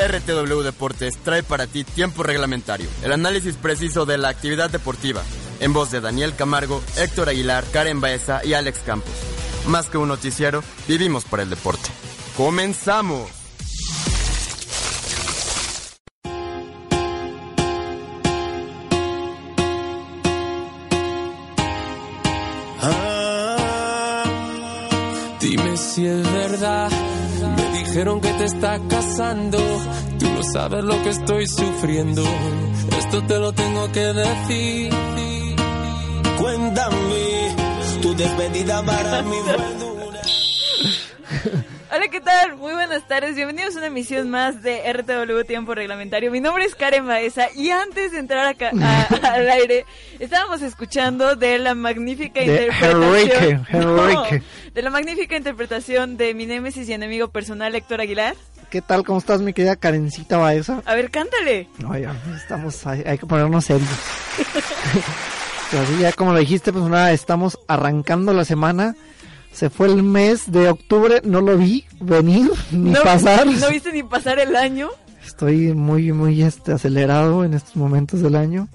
RTW Deportes trae para ti tiempo reglamentario, el análisis preciso de la actividad deportiva, en voz de Daniel Camargo, Héctor Aguilar, Karen Baeza y Alex Campos. Más que un noticiero, vivimos por el deporte. ¡Comenzamos! Dijeron que te está casando. Tú no sabes lo que estoy sufriendo. Esto te lo tengo que decir. Cuéntame, tu despedida para mí fue dura. Hola, ¿qué tal? Muy buenas tardes. Bienvenidos a una emisión más de RTW Tiempo Reglamentario. Mi nombre es Karen Baeza y antes de entrar acá, a- al aire, estábamos escuchando de la magnífica De interpretación. Enrique, Enrique. No, de la magnífica interpretación de mi némesis y enemigo personal, Héctor Aguilar. ¿Qué tal? ¿Cómo estás, mi querida Karencita Baeza? A ver, cántale. No, ya, estamos, hay, hay que ponernos serios. Pero así ya como lo dijiste, pues nada, estamos arrancando la semana. Se fue el mes de octubre, no lo vi venir ni no, pasar. No viste ni pasar el año. Estoy muy, muy este, acelerado en estos momentos del año.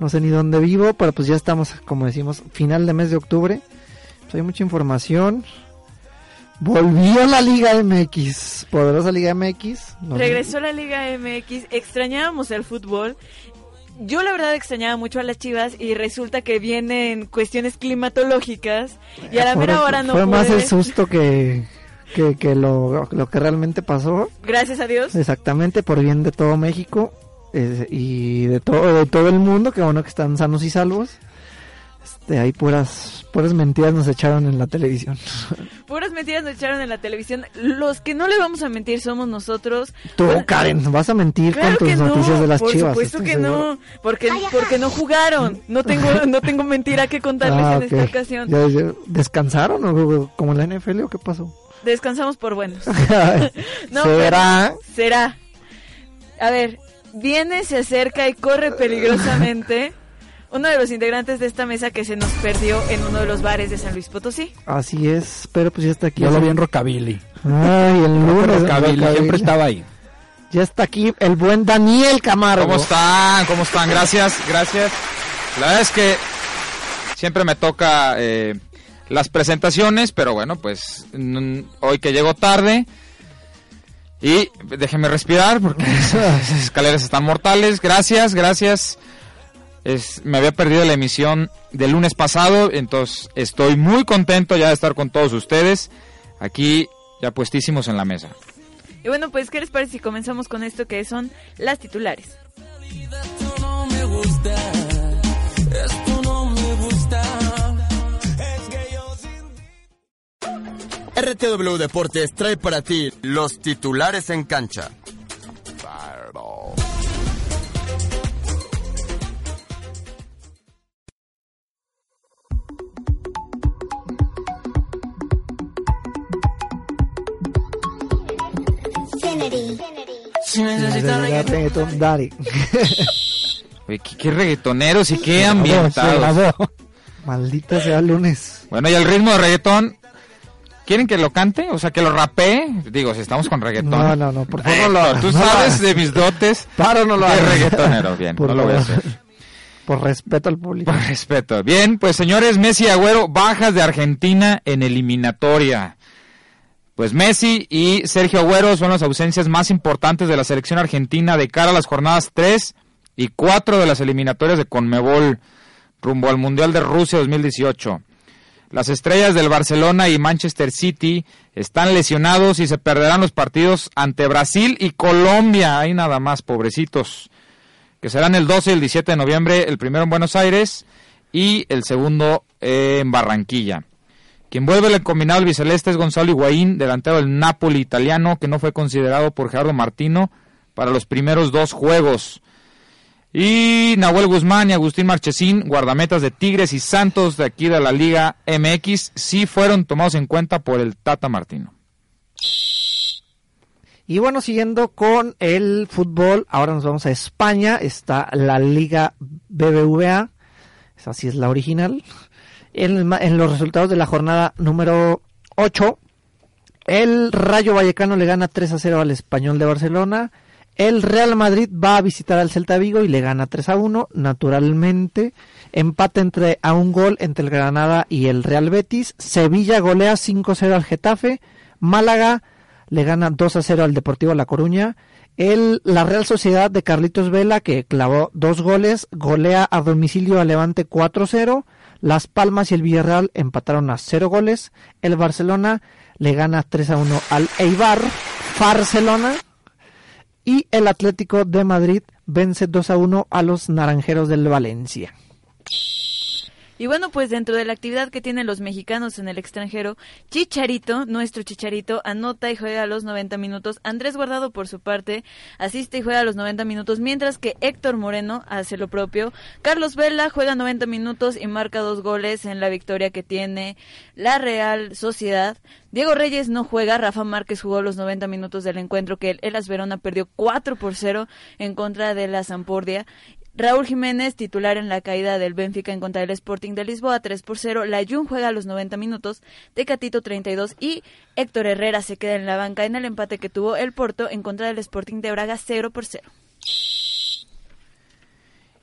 No sé ni dónde vivo, pero pues ya estamos, como decimos, final de mes de octubre. Pues hay mucha información. Volvió la Liga MX, poderosa Liga MX. Regresó la Liga MX, extrañábamos el fútbol. Yo la verdad extrañaba mucho a las Chivas y resulta que vienen cuestiones climatológicas y a la mera hora no Fue más el susto que, que, que lo, lo que realmente pasó. Gracias a Dios. Exactamente, por bien de todo México eh, y de todo, de todo el mundo, que bueno que están sanos y salvos. Este, hay puras, puras mentiras nos echaron en la televisión. Puras mentiras nos echaron en la televisión. Los que no le vamos a mentir somos nosotros. Tú, Bueno, Karen, vas a mentir Claro con que tus no, noticias de las por chivas. supuesto estoy que seguro. no, porque, porque no jugaron. No tengo, no tengo mentira que contarles Ah, en esta ocasión. Ya- ya- ¿Descansaron o como en la NFL o qué pasó? Descansamos por buenos. No, ¿Será? será. A ver, viene, se acerca y corre peligrosamente uno de los integrantes de esta mesa que se nos perdió en uno de los bares de San Luis Potosí. Así es, pero pues ya está aquí. Yo lo vi en Rockabilly. Ay, el lunes. Rockabilly, Rockabilly. siempre estaba ahí. Ya está aquí el buen Daniel Camargo. ¿Cómo están? ¿Cómo están? Gracias, gracias. La verdad es que siempre me toca eh, las presentaciones, pero bueno, pues hoy que llego tarde y déjenme respirar porque esas escaleras están mortales. Gracias, gracias. Es, me había perdido la emisión del lunes pasado, entonces estoy muy contento ya de estar con todos ustedes aquí ya puestísimos en la mesa. Y bueno, pues, ¿qué les parece si comenzamos con esto que son las titulares? RTW Deportes trae para ti los titulares en cancha. Reggaeton Daddy. Oye, qué, qué reggaetoneros y qué ambientados. Maldita sea lunes. Bueno, y el ritmo de reggaetón, ¿quieren que lo cante? O sea, que lo rapee. Digo, si estamos con reggaetón. No, no, no, por favor no lo Tú no lo sabes hagas. de mis dotes Paro, no lo hagas. reggaetonero. Bien, Por no lo voy a hacer. Por respeto al público. Por respeto. Bien, pues señores, Messi Agüero, bajas de Argentina en eliminatoria. Pues Messi y Sergio Agüero son las ausencias más importantes de la selección argentina de cara a las jornadas 3 y 4 de las eliminatorias de Conmebol rumbo al Mundial de Rusia 2018. Las estrellas del Barcelona y Manchester City están lesionados y se perderán los partidos ante Brasil y Colombia. Ahí nada más, pobrecitos. Que serán el 12 y el 17 de noviembre, el primero en Buenos Aires y el segundo en Barranquilla. Quien vuelve al combinado albiceleste es Gonzalo Higuaín, delantero del Napoli italiano, que no fue considerado por Gerardo Martino para los primeros dos juegos. Y Nahuel Guzmán y Agustín Marchesín, guardametas de Tigres y Santos de aquí de la Liga MX, sí fueron tomados en cuenta por el Tata Martino. Y bueno, siguiendo con el fútbol, ahora nos vamos a España. Está la Liga BBVA. Esa sí es la original. En, los resultados de la jornada número 8, el Rayo Vallecano le gana 3 a 0 al Español de Barcelona. El Real Madrid va a visitar al Celta Vigo y le gana 3 a 1, naturalmente. Empate entre a un gol entre el Granada y el Real Betis. Sevilla golea 5-0 al Getafe. Málaga le gana 2 a 0 al Deportivo La Coruña. El, la Real Sociedad de Carlitos Vela, que clavó dos goles, golea a domicilio al Levante 4-0. Las Palmas y el Villarreal empataron a 0 goles. El Barcelona le gana 3 a 1 al Eibar. Barcelona y el Atlético de Madrid vence 2 a 1 a los Naranjeros del Valencia. Y bueno, pues dentro de la actividad que tienen los mexicanos en el extranjero, Chicharito, nuestro Chicharito, anota y juega a los 90 minutos. Andrés Guardado, por su parte, asiste y juega a los 90 minutos, mientras que Héctor Moreno hace lo propio. Carlos Vela juega 90 minutos y marca dos goles en la victoria que tiene la Real Sociedad. Diego Reyes no juega, Rafa Márquez jugó los 90 minutos del encuentro que el Elas Verona perdió 4 por 0 en contra de la Zampordia. Raúl Jiménez, titular en la caída del Benfica en contra del Sporting de Lisboa, 3 por 0. La Jun juega a los 90 minutos, Tecatito 32 y Héctor Herrera se queda en la banca en el empate que tuvo el Porto en contra del Sporting de Braga 0 por 0.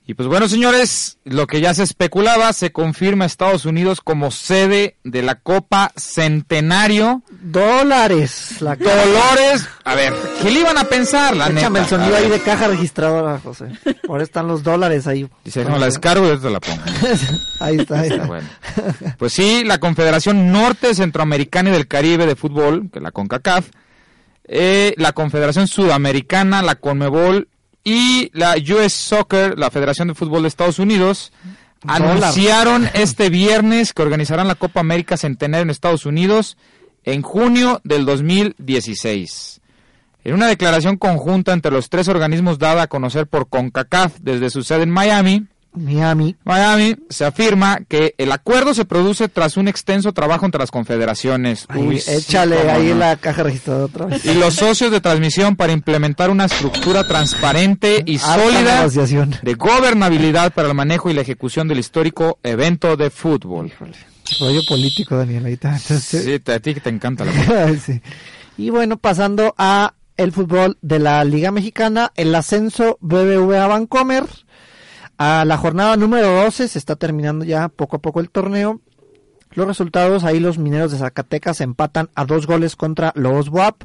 Y pues bueno, señores, lo que ya se especulaba, se confirma Estados Unidos como sede de la Copa Centenario. Dólares. La Dolores. A ver, ¿qué le iban a pensar? La Échame neta? el sonido ahí de caja registradora, José. Ahora están los dólares ahí. Dice, no, la descargo y ahorita la pongo. ahí está, ahí está. Bueno. Pues sí, la Confederación Norte Centroamericana y del Caribe de Fútbol, que es la CONCACAF, eh, la Confederación Sudamericana, la CONMEBOL y la US Soccer, la Federación de Fútbol de Estados Unidos, anunciaron este viernes que organizarán la Copa América Centenario en Estados Unidos en junio del 2016. En una declaración conjunta entre los tres organismos dada a conocer por CONCACAF desde su sede en Miami, Miami. Miami se afirma que el acuerdo se produce tras un extenso trabajo entre las confederaciones. Uy, échale ahí no. la caja registradora otra vez. Y los socios de transmisión para implementar una estructura transparente y Alta sólida de gobernabilidad para el manejo y la ejecución del histórico evento de fútbol. Rollo político, Daniel. Ahí está. Entonces, Sí, te- a ti que te encanta la sí. Y bueno, pasando a el fútbol de la Liga Mexicana, el ascenso BBVA Vancomer. A la jornada número 12 se está terminando ya poco a poco el torneo. Los resultados, ahí los mineros de Zacatecas empatan a dos goles contra los WAP.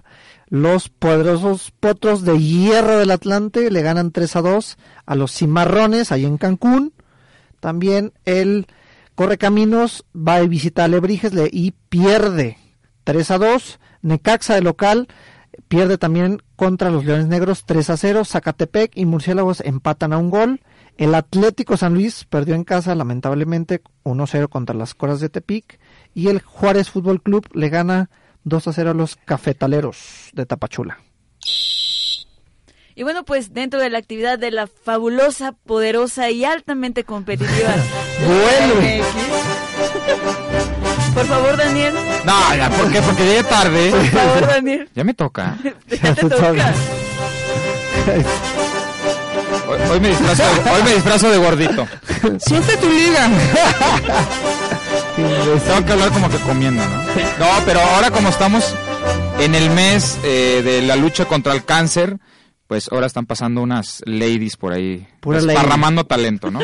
Los poderosos potros de hierro del Atlante le ganan 3 a 2 a los cimarrones ahí en Cancún. También el Correcaminos va a visitar a Lebrijes le- y pierde 3 a 2. Necaxa de local pierde también contra los Leones Negros 3 a 0. Zacatepec y Murciélagos empatan a un gol. El Atlético San Luis perdió en casa lamentablemente 1-0 contra las Coras de Tepic. Y el Juárez Fútbol Club le gana 2 a 0 a los Cafetaleros de Tapachula. Y bueno, pues dentro de la actividad de la fabulosa, poderosa y altamente competitiva Vuelve. Por favor, Daniel. No, ya, ¿por qué? Porque llegué tarde. Por favor, Daniel. Ya me toca. Ya te toca. Hoy, hoy me, disfrazo de, hoy me disfrazo de gordito. Siente tu liga. Tengo que hablar como que comiendo, ¿no? No, pero ahora como estamos en el mes eh, de la lucha contra el cáncer, pues ahora están pasando unas ladies por ahí, Pura desparramando talento, ¿no?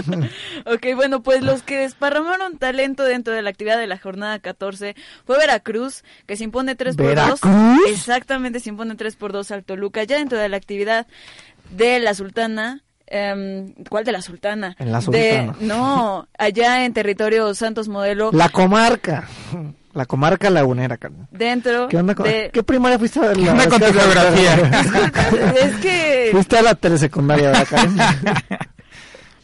Ok, bueno, pues los que desparramaron talento dentro de la actividad de la jornada 14 fue Veracruz, que se impone 3 por 2. ¿Veracruz? Exactamente, se impone 3 por 2 al Toluca. Ya dentro de la actividad de la Sultana. Em, ¿Cuál de la Sultana? En la De- Sultana. no, allá en territorio Santos Modelo, La comarca. La comarca lagunera, carnal. dentro ¿Qué onda con de... ¿Qué primaria fuiste a ver? ¿Qué onda con tu geografía? es que... Fuiste a la telesecundaria de acá.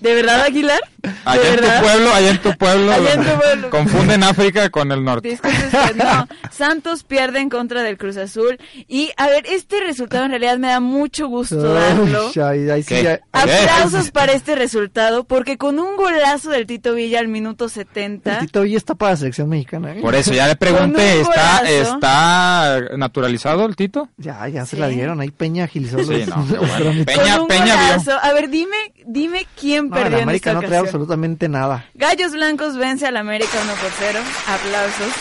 ¿De verdad, Aguilar? ¿De Allá en tu pueblo, allá en tu pueblo, Allá en tu pueblo. confunden África con el norte. Disculpe no. Santos pierde en contra del Cruz Azul. Y, a ver, este resultado en realidad me da mucho gusto darlo. Aplausos para este resultado, porque con un golazo del Tito Villa al minuto El 70, Tito Villa está para la selección mexicana. ¿eh? Por eso ya le pregunté, ¿está, golazo. ¿está naturalizado el Tito? Ya, ya se Sí. la dieron. Ahí Peña agilizó Sí, los, no, los bueno. trámites. Peña- con un Peña vio. A ver, dime, dime quién No, el perdió en América esta ocasión. Absolutamente nada. Gallos Blancos vence al América 1 por 0. Aplausos.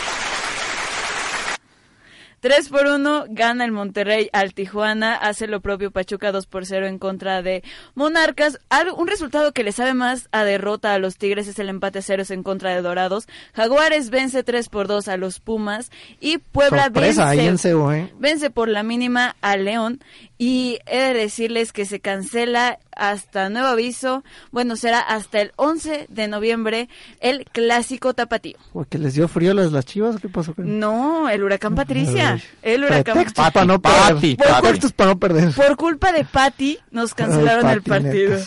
3 por 1 gana el Monterrey al Tijuana, hace lo propio Pachuca 2 por 0 en contra de Monarcas. un resultado que le sabe más a derrota a los Tigres es el empate a ceros en contra de Dorados. Jaguares vence 3 por 2 a los Pumas y Puebla vence, ¿eh? vence por la mínima a León. Y he de decirles que se cancela hasta nuevo aviso, bueno, será hasta el 11 de noviembre el clásico tapatío. ¿Porque les dio frío las, las chivas? ¿Qué pasó? No, el huracán Patricia. el huracán para no perder. por, para no perder. Por culpa de Patti nos cancelaron el partido.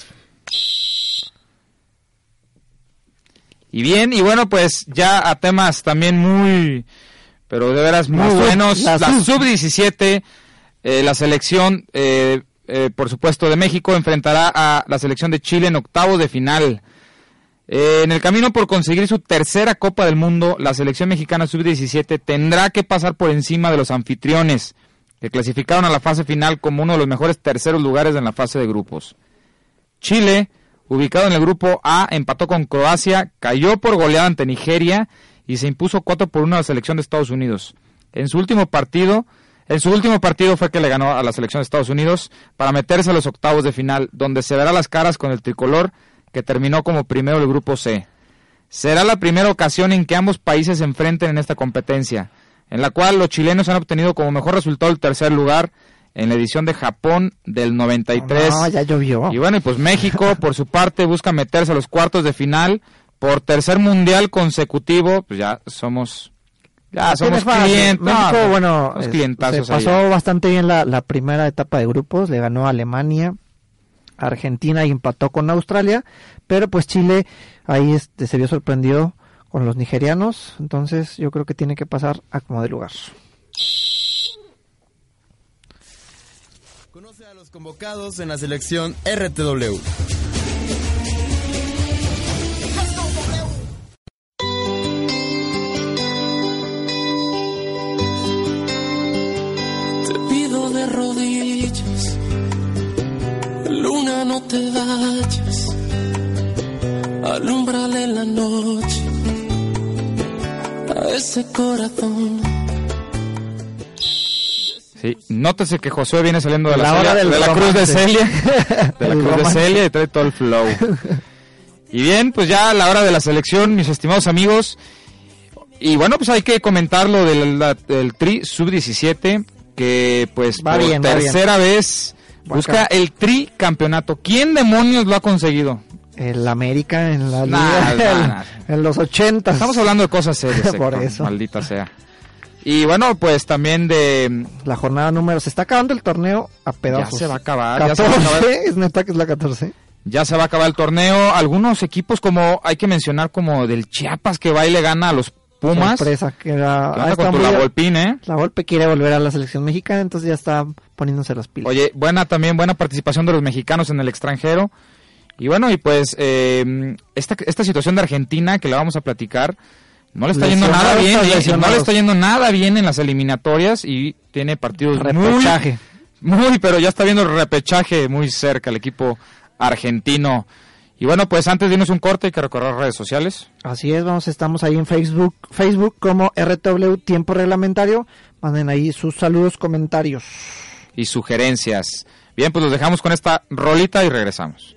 Y bien, y bueno, pues ya a temas también muy, pero de veras muy buenos. La, sub-17 eh, la selección, eh, eh, por supuesto, de México enfrentará a la selección de Chile en octavo de final. en el camino por conseguir su tercera Copa del Mundo, la selección mexicana sub-17 tendrá que pasar por encima de los anfitriones, que clasificaron a la fase final como uno de los mejores terceros lugares en la fase de grupos. Chile, ubicado en el grupo A, empató con Croacia, cayó por goleada ante Nigeria y se impuso 4 por 1 a la selección de Estados Unidos. En su último partido, en su último partido fue que le ganó a la selección de Estados Unidos para meterse a los octavos de final, donde se verá las caras con el tricolor que terminó como primero del grupo C. Será la primera ocasión en que ambos países se enfrenten en esta competencia, en la cual los chilenos han obtenido como mejor resultado el tercer lugar en la edición de Japón del 93. No, ya llovió. Y bueno, pues México, por su parte, busca meterse a los cuartos de final por tercer mundial consecutivo. Pues ya somos ya, somos clientes. México, bueno, se pasó bastante bien la, la, primera etapa de grupos, le ganó a Alemania, Argentina y empató con Australia, pero pues Chile ahí este, se vio sorprendido con los nigerianos, entonces yo creo que tiene que pasar a como de lugar. Conoce a los convocados en la selección RTW. Luna, no te vayas, alumbrale la noche a ese corazón. Sí, nótese que Josué viene saliendo de la, de la cruz de Celia, de la cruz de Celia y trae todo el flow. Y bien, pues ya a la hora de la selección, mis estimados amigos, y bueno, pues hay que comentar lo del, Tri Sub-17, que pues por tercera vez busca el Tri Campeonato. ¿Quién demonios lo ha conseguido? El América en la liga, en los 80. Estamos hablando de cosas serias. por eso. Maldita sea. Y bueno, pues también de... La jornada número... Se está acabando el torneo a pedazos. Ya se va a acabar. 14, ya se va a acabar. es neta que es la 14. Ya se va a acabar el torneo. Algunos equipos como... Hay que mencionar como del Chiapas que va y le gana a los Pumas. Sorpresa, que era... ¿Qué con tu la Volpín, eh? La Volpe quiere volver a la selección mexicana, entonces ya está poniéndose las pilas. Oye, buena también, buena participación de los mexicanos en el extranjero. Y bueno, y pues eh, esta, esta situación de Argentina que la vamos a platicar, no le está yendo nada bien, no le está yendo nada bien en las eliminatorias y tiene partidos repechaje. Muy, muy, pero ya está viendo el repechaje muy cerca el equipo argentino. Y bueno, pues antes de irnos un corte hay que recorrer redes sociales. Así es, vamos, estamos ahí en Facebook, Facebook como RTW Tiempo Reglamentario. Manden ahí sus saludos, comentarios. Y sugerencias. Bien, pues los dejamos con esta rolita y regresamos.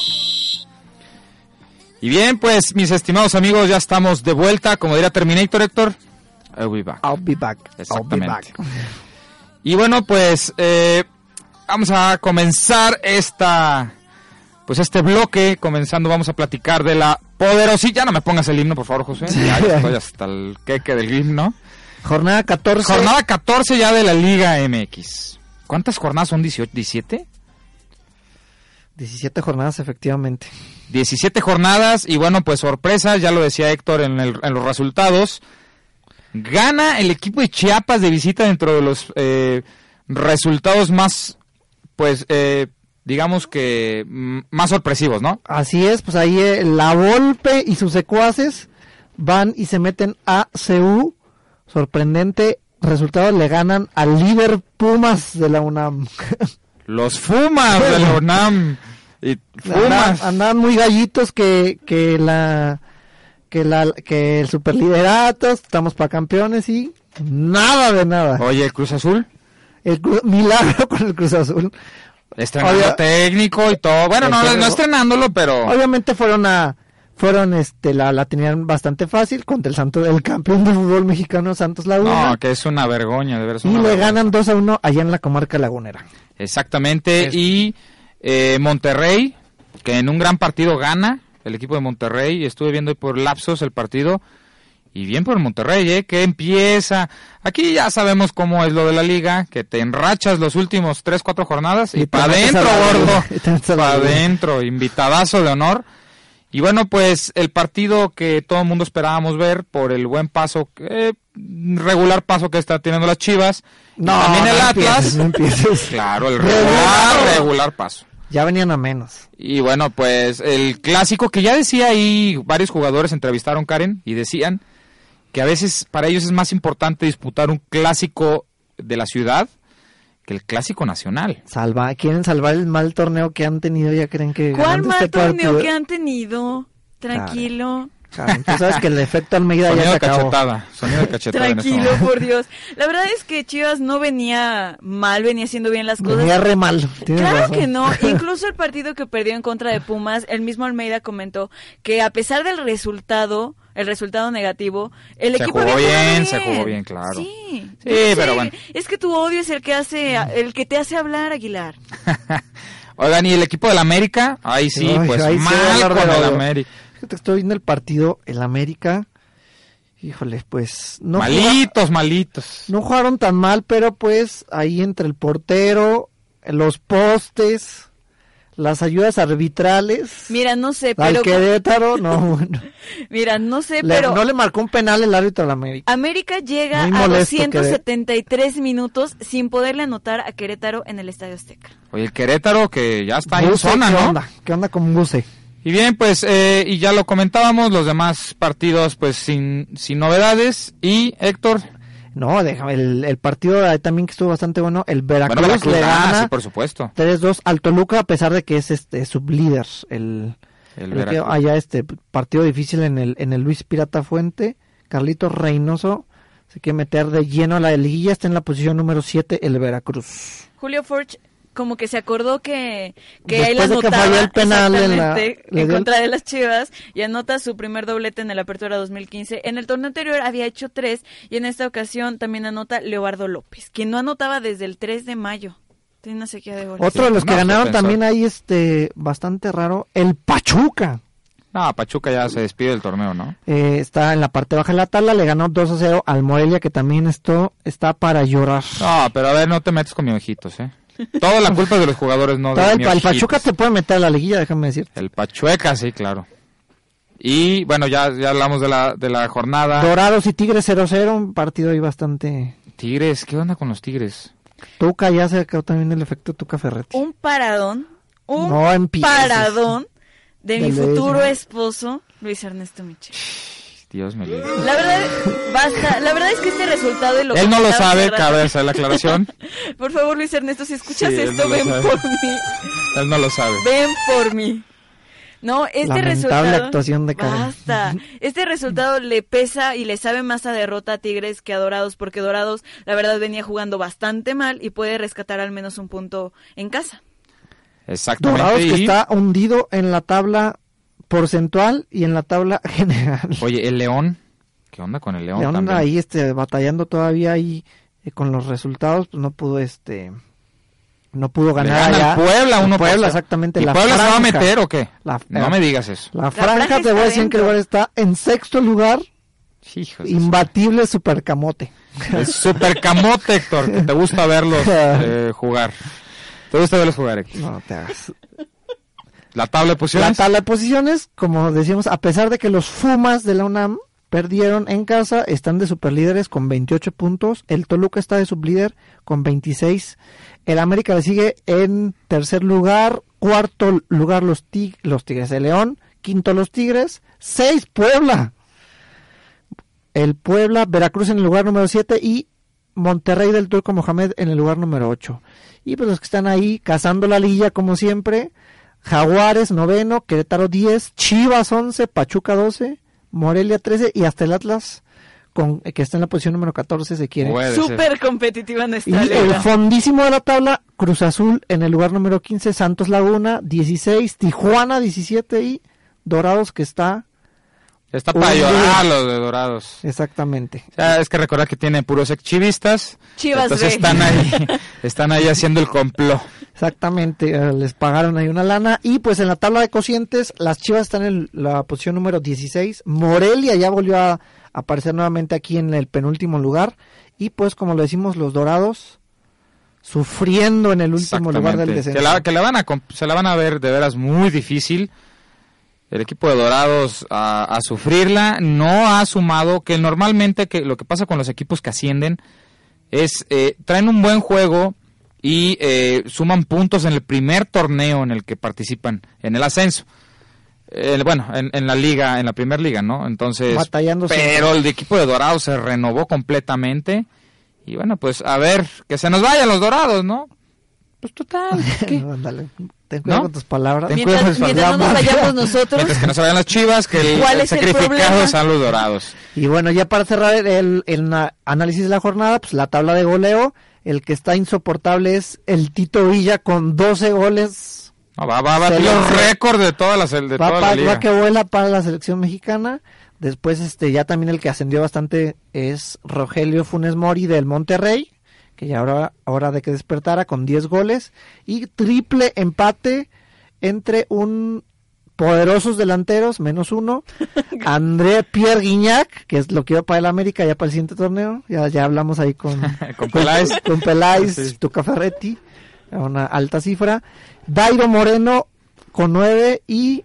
Y bien, pues mis estimados amigos, ya estamos de vuelta, como diría Terminator, Héctor. I'll be back. I'll be back. I'll be Exactamente. back. Y bueno, pues eh, vamos a comenzar esta, pues este bloque. Comenzando, vamos a platicar de la poderosilla. Ya no me pongas el himno, por favor, José. Ya estoy hasta el queque del himno. Jornada 14. Jornada 14 ya de la Liga MX. ¿Cuántas jornadas son? ¿18? ¿17? 17 jornadas, efectivamente. 17 jornadas y bueno, pues sorpresa, ya lo decía Héctor en, el- en los resultados. Gana el equipo de Chiapas de visita dentro de los eh, resultados más, pues, eh, digamos que más sorpresivos, ¿no? Así es, pues ahí eh, la Volpe y sus secuaces van y se meten a CU. Sorprendente resultado, le ganan al líder Pumas de la UNAM. Los Fumas de la UNAM. Y Andaban, muy gallitos que, que la que la que el superliderato, estamos para campeones y nada de nada. Oye, el Cruz Azul. El milagro con el Cruz Azul. Estrenando Obvio- técnico y todo. Bueno, no, Estrenó- no estrenándolo, pero... Obviamente fueron a fueron este la, la tenían bastante fácil contra el Santo el campeón de fútbol mexicano Santos Laguna No, que es una vergüenza, de veras. y le vergüenza. ganan 2 a 1 allá en la comarca lagunera. Exactamente. Es- Y eh, Monterrey, que en un gran partido gana el equipo de Monterrey. Estuve viendo por lapsos el partido. Y bien por Monterrey, ¿eh? Que empieza. Aquí ya sabemos cómo es lo de la liga, que te enrachas los últimos 3, 4 jornadas y, para adentro, gordo. Para adentro, invitadazo de honor. Y bueno, pues el partido que todo el mundo esperábamos ver por el buen paso, eh, regular paso que está teniendo las Chivas. y también el no Atlas. empieces, no empieces. Claro, el regular, regular paso. Ya venían a menos. Y bueno, pues el clásico que ya decía ahí, varios jugadores entrevistaron Karen y decían que a veces para ellos es más importante disputar un clásico de la ciudad que el clásico nacional. Salva, quieren salvar el mal torneo que han tenido, ya creen que ¿Cuál ganando mal este torneo partido- que han tenido? Tranquilo. Claro, tú sabes que el efecto Almeida ya se de acabó. cachetada, sonido de cachetada. este Tranquilo, momento. por Dios. La verdad es que Chivas no venía mal, venía haciendo bien las cosas. Venía re mal. Claro razón. que no. Incluso el partido que perdió en contra de Pumas, el mismo Almeida comentó que a pesar del resultado, el resultado negativo, el Se equipo jugó jugado bien, se jugó bien, claro. Sí, Sí, pero bueno. Es que tu odio es el que hace, el que te hace hablar, Aguilar. Oigan, y el equipo del América, ahí sí, Ay, pues ahí mal con el. América. Fíjate, estoy viendo el partido, el América. Híjole, pues no, malitos, malitos. no jugaron tan mal, pero pues ahí entre el portero, los postes, las ayudas arbitrales. Mira, no sé, al pero Querétaro, no, bueno. mira, no sé, Le- pero no le marcó un penal el árbitro al América. América llega a molesto 273 minutos sin poderle anotar a Querétaro en el Estadio Azteca. Oye, el Querétaro que ya está en zona, ¿qué ¿no? onda? ¿Qué onda con Buse? Y bien, pues, eh, y ya lo comentábamos, los demás partidos, pues, sin, sin novedades. Y, Héctor, No, déjame, el, el partido ahí también que estuvo bastante bueno. El Veracruz, bueno, Veracruz le gana, gana sí, por supuesto. 3-2 al Toluca, a pesar de que es este sublíder. El, El creo que Veracruz. haya este partido difícil en el, en el Luis Pirata Fuente. Carlitos Reynoso se quiere meter de lleno a la liguilla. Está en la posición número 7 el Veracruz. Julio Forge como que se acordó que, que él anotaba falló el penal en la- el- contra de las Chivas y anota su primer doblete en el Apertura 2015. En el torneo anterior había hecho tres y en esta ocasión también anota Leobardo López, quien no anotaba desde el 3 de mayo. Tiene una sequía de goles. Otro de los que no, ganaron también ahí, este, bastante raro, el Pachuca. No, Pachuca ya se despide del torneo, ¿no? Eh, está en la parte baja de la tabla, le ganó 2 a 0 al Morelia, que también esto está para llorar. No, pero a ver, no te metes con mis ojitos, ¿eh? Toda la culpa es de los jugadores, no de Todavía el, el. Pachuca te puede meter a la liguilla, déjame decirte. El Pachueca, sí, claro. Y, bueno, ya, ya hablamos de la, de la jornada. Dorados y Tigres 0-0, un partido ahí bastante... Tigres, ¿qué onda con los Tigres? Tuca ya se acabó también el efecto Tuca Ferretti. Un paradón, un No empieces. paradón de mi futuro esposo, Luis Ernesto Michel. Dios me libre. La verdad, basta. La verdad es que este resultado lo Él no lo sabe, cabe hacer la aclaración. Por favor, Luis Ernesto, si escuchas Sí, esto, no ven sabe. por mí. Él no lo sabe. Ven por mí. No, este Lamentable resultado. actuación de Karen. Basta. Este resultado le pesa y le sabe más a derrota a Tigres que a Dorados, porque Dorados, la verdad, venía jugando bastante mal y puede rescatar al menos un punto en casa. Exactamente. Dorados que está hundido en la tabla porcentual y en la tabla general. Oye, el León. ¿Qué onda con el León? León también? ahí este batallando todavía ahí eh, con los resultados, pues no pudo este no pudo ganar allá. Puebla El uno Puebla exactamente ¿Y la Puebla se va a franja. meter o qué? La- no me digas eso. La franja franja te voy a decir en qué lugar está en sexto lugar, Hijos imbatible supercamote. su- Es super camote, Héctor, que te gusta verlos eh, jugar. ¿Te gusta verlos jugar, Héctor? No te hagas. La tabla de La posiciones. tabla de posiciones, como decíamos, a pesar de que los Fumas de la UNAM perdieron en casa, están de superlíderes con 28 puntos. El Toluca está de sublíder con 26. El América le sigue en tercer lugar. Cuarto lugar los, los Tigres de León. Quinto los Tigres. Seis Puebla. El Puebla, Veracruz en el lugar número 7 y Monterrey del Turco Mohamed en el lugar número 8. Y pues los que están ahí cazando la lilla como siempre. Jaguares noveno, Querétaro 10, Chivas 11, Pachuca 12, Morelia 13 y hasta el Atlas con, que está en la posición número 14 se quiere. Puede ser. Súper competitiva Y nuestra el liga. fondísimo de la tabla, Cruz Azul en el lugar número 15, Santos Laguna 16, Tijuana 17 y Dorados que está Está para llorar los de Dorados. exactamente. O sea, es que recordar que tiene puros exchivistas. Chivas Entonces están ahí, están ahí haciendo el complot. Exactamente, eh, les pagaron ahí una lana. Y pues en la tabla de cocientes, las Chivas están en la posición número 16. Morelia ya volvió a aparecer nuevamente aquí en el penúltimo lugar. Y pues como lo decimos, los Dorados sufriendo en el último lugar del descenso. Que, la, que la van a, se la van a ver de veras muy difícil. El equipo de Dorados a, a sufrirla no ha sumado que normalmente que lo que pasa con los equipos que ascienden es eh, traen un buen juego y eh, suman puntos en el primer torneo en el que participan en el ascenso. Eh, bueno, en, en la liga, en la primera liga, ¿no? Entonces, Batallando pero el equipo de Dorados se renovó completamente y bueno, pues a ver, que se nos vayan los Dorados, ¿no? Pues total, ¿qué? Ten cuidado ¿No? con tus palabras. Ten Mientras, cuidado, mientras no nos vayamos nosotros, Mientras que no se vayan las chivas, que el, ¿Cuál el el sacrificado sean los dorados. Y bueno, ya para cerrar el, el na- análisis de la jornada, pues la tabla de goleo, el que está insoportable es el Tito Villa con 12 goles. No, va, va a batir Se el lo- récord de toda la, de va, toda pa- la liga. va que vuela para la selección mexicana. Después, este, ya también el que ascendió bastante es Rogelio Funes Mori del Monterrey, que ya ahora, ahora de que despertara con 10 goles. Y triple empate entre un poderosos delanteros, menos uno, André Pierre Guignac, que es lo que iba para el América ya para el siguiente torneo. Ya, ya hablamos ahí con, Con Peláez. con Peláez, Sí. Tuca Ferretti, una alta cifra. Dairo Moreno con nueve y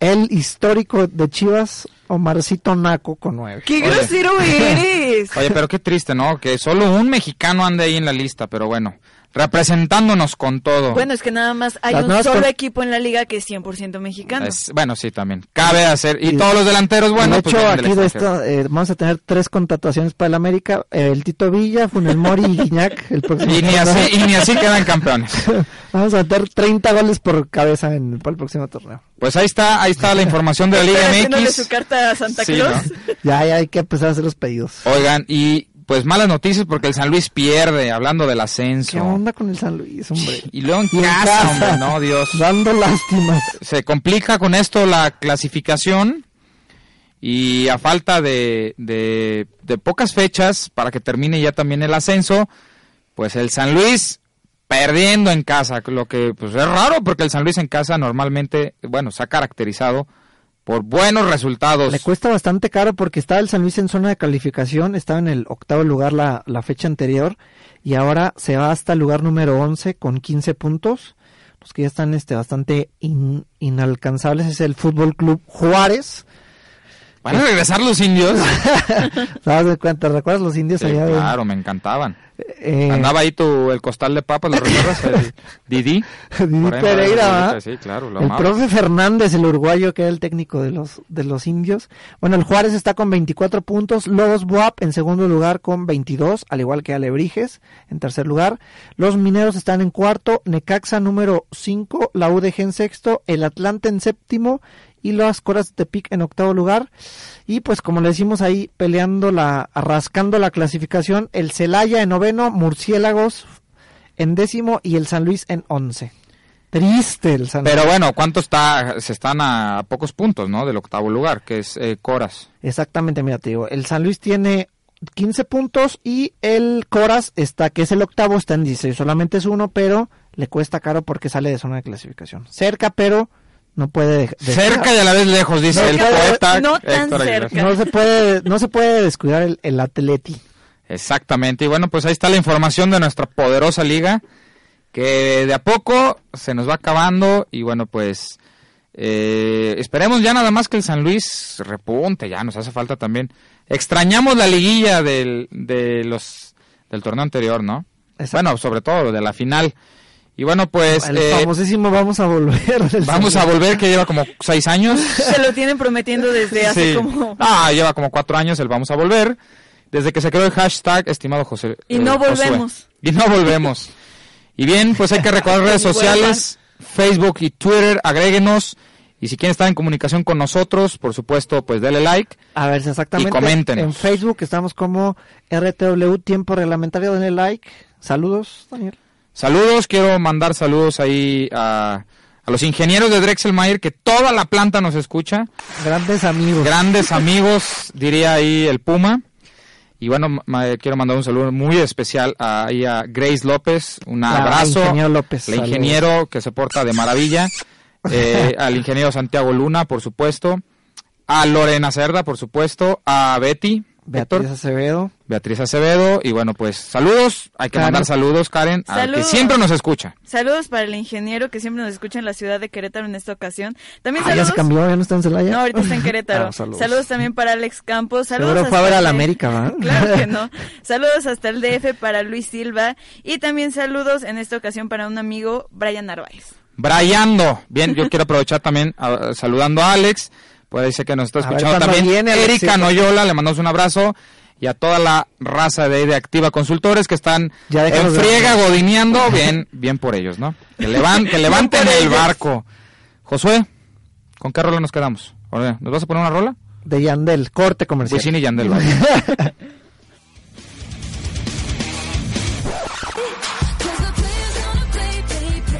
el histórico de Chivas, Omarcito Naco con nueve. ¡qué Oye. grosero eres! Oye, pero qué triste, ¿no? Que solo un mexicano ande ahí en la lista, pero bueno, representándonos con todo. Bueno, es que nada más hay Las un solo con- equipo en la liga que es 100% mexicano. Es- bueno, sí, también. Cabe hacer. Y, Y- todos los delanteros, bueno, de pues hecho, aquí de esta, eh, vamos a tener tres contrataciones para el América. eh, el Tito Villa, Funes Mori y Guiñac. El próximo Y ni así, y ni así quedan campeones. Vamos a meter 30 goles por cabeza en, para el próximo torneo. Pues ahí está, ahí está la información de la Liga MX. su carta a Santa Sí, Claus. ¿no? Ya, ya hay que empezar a hacer los pedidos. Oigan, y pues malas noticias porque el San Luis pierde, hablando del ¿Qué ascenso. onda con el San Luis, hombre? Y luego en Y en casa, casa. hombre, no, Dios. Dando lástimas. Se complica con esto la clasificación y a falta de, de, de pocas fechas para que termine ya también el ascenso, pues el San Luis perdiendo en casa, lo que pues es raro porque el San Luis en casa normalmente, bueno, se ha caracterizado por buenos resultados. Le cuesta bastante caro porque estaba el San Luis en zona de calificación, estaba en el octavo lugar la, la fecha anterior y ahora se va hasta el lugar número 11 con 15 puntos. Los que ya están este, bastante in- inalcanzables es el Fútbol Club Juárez. ¿Van a regresar los indios? ¿Te das de cuenta? ¿Recuerdas los indios Sí, allá? de- claro, me encantaban. eh, Andaba ahí tu, el costal de papas, ¿lo recuerdas? El Didi. Didi Pereira, ¿va? Sí, claro, lo el amaba. profe Fernández, el uruguayo que era el técnico de los de los indios. Bueno, el Juárez está con 24 puntos, Lobos Buap en segundo lugar con 22, al igual que Alebrijes en tercer lugar. Los Mineros están en cuarto, Necaxa número 5, la UDG en sexto, el Atlante en séptimo y las Coras de Tepic en octavo lugar. Y pues como le decimos ahí, peleando la, rascando la clasificación, el Celaya en noveno, Murciélagos en décimo y el San Luis en once. Triste el San Pero Luis. bueno, ¿cuánto está? Se están a pocos puntos, ¿no? Del octavo lugar, que es eh, Coras. Exactamente, mira, te digo, el San Luis tiene 15 puntos y el Coras está, que es el octavo, está en 16. Solamente es uno, pero le cuesta caro porque sale de zona de clasificación. Cerca, pero no puede... Cerca y a la vez lejos, dice No, el poeta. no tan Héctor Aguilar. cerca. No se puede, no se puede descuidar el, el Atleti. Exactamente. Y bueno, pues ahí está la información de nuestra poderosa liga, que de a poco se nos va acabando. Y bueno, pues eh, esperemos ya nada más que el San Luis repunte, ya nos hace falta también. Extrañamos la liguilla del, de los, del torneo anterior, ¿no? Exacto. Bueno, sobre todo de la final. Y bueno, pues el eh, famosísimo vamos a volver. vamos San a volver, que lleva como seis años. Se lo tienen prometiendo desde hace Sí. como... Ah, lleva como cuatro años el vamos a volver. Desde que se creó el hashtag, estimado José. Y eh, no Josué. volvemos. Y no volvemos. Y bien, pues hay que recordar redes sociales, Facebook y Twitter, agréguenos. Y si quieren estar en comunicación con nosotros, por supuesto, pues denle like. A ver, si exactamente. Y coméntenos. En Facebook estamos como RTW Tiempo Reglamentario. Denle like. Saludos, Daniel. Saludos, quiero mandar saludos ahí a, a los ingenieros de Drexelmayer, que toda la planta nos escucha. Grandes amigos. Grandes amigos, diría ahí el Puma. Y bueno, ma- ma- quiero mandar un saludo muy especial a, ahí a Grace López, un Ah, abrazo. ingeniero López, La saludos. ingeniero que se porta de maravilla. Eh, al ingeniero Santiago Luna, por supuesto. A Lorena Cerda, por supuesto. A Betty. Beatriz Héctor, Acevedo. Beatriz Acevedo. Y bueno, pues saludos. Hay que Karen. mandar saludos, Karen, al que Saludos. siempre nos escucha. Saludos para el ingeniero que siempre nos escucha en la ciudad de Querétaro en esta ocasión. También Ah, ya saludos... se cambió, ya no está en Celaya. No, ahorita está en Querétaro. Ah, saludos. saludos. también para Alex Campos. Saludos Seguro fue a hasta ver a la el- América, ¿va? Claro que no. Saludos hasta el DF para Luis Silva. Y también saludos en esta ocasión para un amigo, Brian Narváez. Brayando. Bien, yo quiero aprovechar también saludando a Alex. Puede ser que nos está escuchando también. viene, Erika. Noyola, le mandamos un abrazo. Y a toda la raza de, Activa Consultores que están Ya en de- friega godineando. Bien, bien por ellos, ¿no? Que, levan- que levanten el barco. Josué, ¿con qué rola nos quedamos? ¿Nos vas a poner una rola? De Yandel, corte comercial. Y Yandel. vale.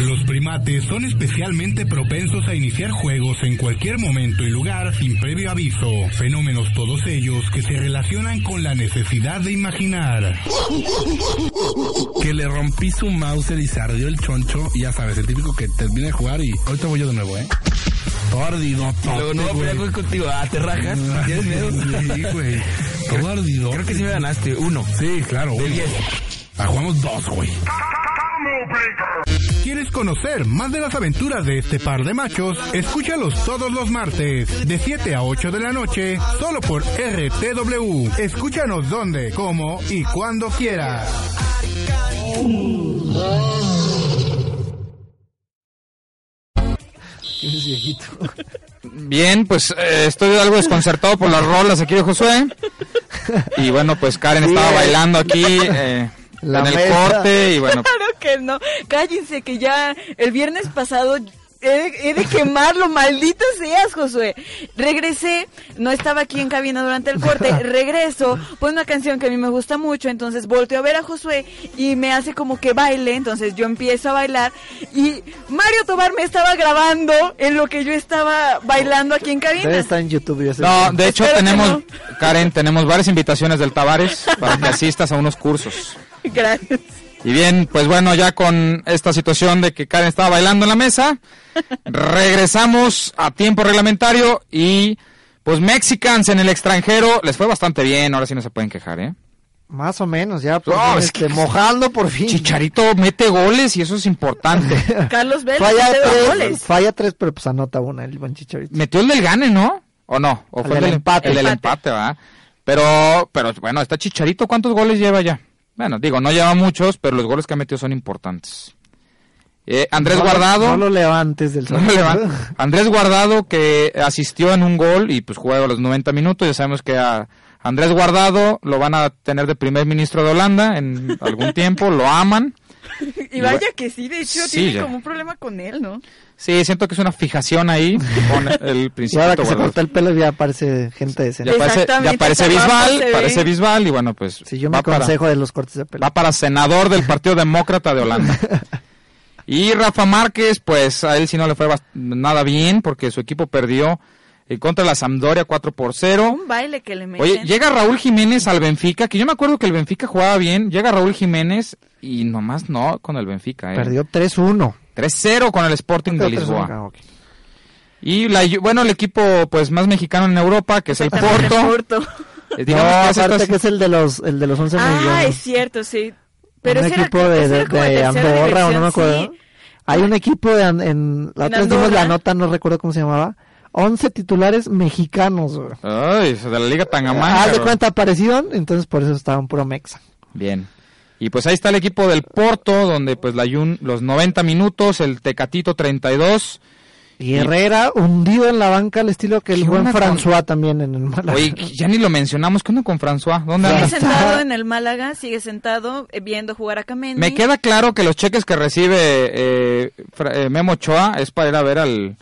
Los primates son especialmente propensos a iniciar juegos en cualquier momento y lugar sin previo aviso, fenómenos todos ellos que se relacionan con la necesidad de imaginar. Que le rompí su mouse y se ardió el choncho, y ya sabes, el típico que termina de jugar y ahorita voy yo de nuevo, ¿eh? Todo ardido, Luego no voy a pelear contigo. Ah, te rajas. ¿Tienes miedo? Sí, güey. Todo ardido. Creo que sí me ganaste. Uno. Sí, claro. De uno. diez. Ah, jugamos dos, güey. ¿Quieres conocer más de las aventuras de este par de machos? Escúchalos todos los martes, de 7 a 8 de la noche, solo por RTW. Escúchanos donde, cómo y cuando quieras. Bien, pues eh, estoy algo desconcertado por las rolas aquí de Josué. Y bueno, pues Karen estaba bailando aquí eh, La en el mesa. corte y bueno, Claro que no. Cállense que ya el viernes pasado he de, he de quemarlo, maldito seas, Josué. Regresé, no estaba aquí en cabina durante el corte, regreso, pone una canción que a mí me gusta mucho, entonces volteo a ver a Josué y me hace como que baile, entonces yo empiezo a bailar y Mario Tobar me estaba grabando en lo que yo estaba bailando aquí en cabina. estar en YouTube. yo sé. No, de hecho Espero tenemos, no. Karen, tenemos varias invitaciones del Tavares para que asistas a unos cursos. Gracias. Y bien, pues bueno, ya con esta situación de que Karen estaba bailando en la mesa, regresamos a tiempo reglamentario y pues Mexicans en el extranjero les fue bastante bien, ahora sí no se pueden quejar, ¿eh? Más o menos, ya por No, fin, es este, que- mojando por fin. Chicharito mete goles y eso es importante. Carlos Vélez, Falla mete tres, goles. falla tres, pero pues anota una el buen Chicharito. Metió el del gane, ¿no? ¿O no? ¿O El fue el del del empate. El del Empate. empate, ¿verdad? Pero, pero bueno, está Chicharito, ¿cuántos goles lleva ya? Bueno, digo, no lleva muchos, pero los goles que ha metido son importantes. Eh, Andrés No Guardado. No lo levantes del No. Andrés Guardado que asistió en un gol y pues juega los 90 minutos. Ya sabemos que a Andrés Guardado lo van a tener de primer ministro de Holanda en algún tiempo, lo aman. Y vaya que sí, de hecho Sí, tiene ya. como un problema con él, ¿no? Sí, siento que es una fijación ahí con el Y principio. ahora que se corta el pelo ya parece gente decente. Ya parece, ya parece Bisbal, parece Bisbal y bueno, pues Si yo me va, para, aconsejo de los cortes de pelo. va para senador del Partido Demócrata de Holanda. Y Rafa Márquez, pues a él sí no le fue nada bien porque su equipo perdió eh, contra la Sampdoria 4 por 0. Un baile que le meten. Oye, llega Raúl Jiménez al Benfica, que yo me acuerdo que el Benfica jugaba bien. Llega Raúl Jiménez y nomás no con el Benfica. ¿eh? Perdió 3-1. 3-0 con el Sporting de Perdió 3-1, Lisboa. ah, ok. Y la, bueno, el equipo pues más mexicano en Europa, que es el Porto. Porto. Eh, digamos no, que hace aparte estas- que es el de los, el de los 11 Ah, millones. es cierto, sí. Pero un ese era- equipo de, de, de Andorra o no me acuerdo. sí. Hay un equipo de an- en la En otra dimos la nota, no recuerdo cómo se llamaba. 11 titulares mexicanos. güey. Ay, de la Liga Tangamanga. Haz de bro. cuenta aparecieron, entonces por eso estaban puro mexa. Bien. Y pues ahí está el equipo del Porto, donde pues la Jun los 90 minutos, el Tecatito 32. Y Herrera hundido en la banca al estilo que el ¿Qué buen con- François también en el Málaga. Oye, ya ni lo mencionamos. ¿Qué onda con François? ¿Dónde Sigue anda? sentado en el Málaga, sigue sentado eh, viendo jugar a Camendi. Me queda claro que los cheques que recibe eh, eh, Memo Ochoa es para ir a ver al